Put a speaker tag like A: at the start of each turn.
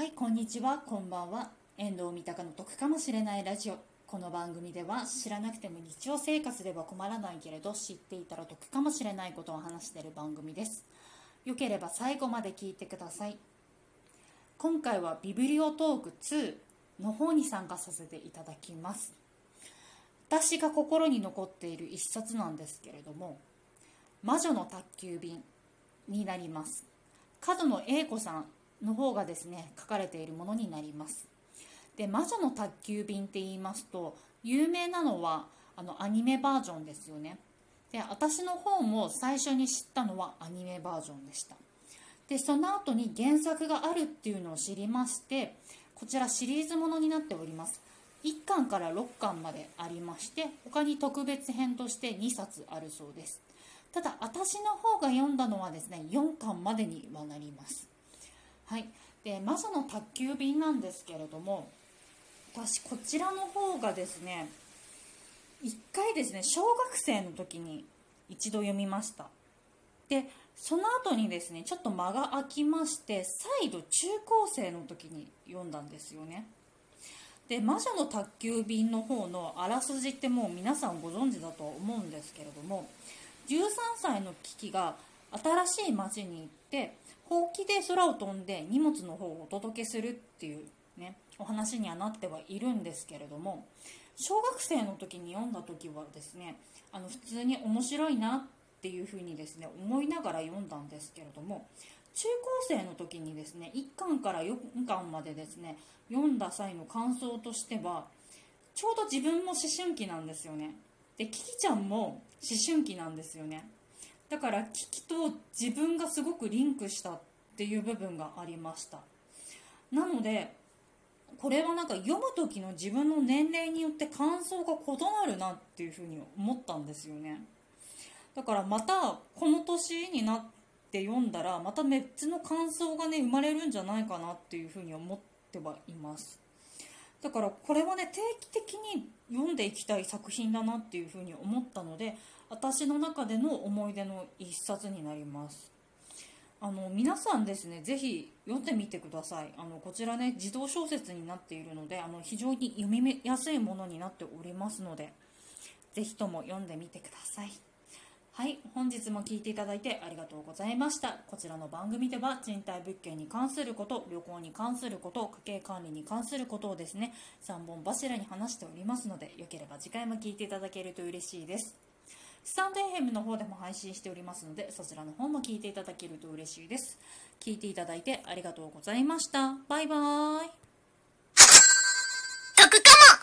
A: はいこんにちは。こんばんは。遠藤三鷹の得かもしれないラジオ。この番組では知らなくても日常生活では困らないけれど知っていたら得かもしれないことを話している番組です。よければ最後まで聞いてください。今回はビブリオトーク2の方に参加させていただきます。私が心に残っている一冊なんですけれども「魔女の宅急便」になります。角野栄子さんの方がですね書かれているものになります。で魔女の宅急便って言いますと有名なのはあのアニメバージョンですよね。で私の方も最初に知ったのはアニメバージョンでした。でその後に原作があるっていうのを知りましてこちらシリーズものになっております。1巻から6巻までありまして他に特別編として2冊あるそうです。ただ私の方が読んだのはですね4巻までにはなります。はい。で魔女の宅急便なんですけれども私こちらの方がですね1回ですね小学生の時に一度読みました。でその後にですねちょっと間が空きまして再度中高生の時に読んだんですよね。で魔女の宅急便の方のあらすじってもう皆さんご存知だと思うんですけれども13歳のキキが新しい町に行ってほうきで空を飛んで荷物の方をお届けするっていうねお話にはなってはいるんですけれども小学生の時に読んだ時はですねあの普通に面白いなっていうふうにですね思いながら読んだんですけれども中高生の時にですね1巻から4巻までですね読んだ際の感想としてはちょうど自分も思春期なんですよね。でキキちゃんも思春期なんですよね。だからキキと自分がすごくリンクしたっていう部分がありました。なのでこれはなんか読む時の自分の年齢によって感想が異なるなっていうふうに思ったんですよね。だからまたこの年になって読んだらまた別の感想がね生まれるんじゃないかなっていうふうに思ってはいます。だからこれはね定期的に読んでいきたい作品だなっていうふうに思ったので私の中での思い出の一冊になります。あの皆さんですねぜひ読んでみてください。あのこちらね児童小説になっているのであの非常に読みやすいものになっておりますのでぜひとも読んでみてください。はい本日も聴いていただいてありがとうございました。こちらの番組では賃貸物件に関すること旅行に関すること家計管理に関することをですね3本柱に話しておりますのでよければ次回も聴いていただけると嬉しいです。スタンド FM の方でも配信しておりますのでそちらの方も聞いていただけると嬉しいです。聞いていただいてありがとうございました。バイバーイ
B: 得かも。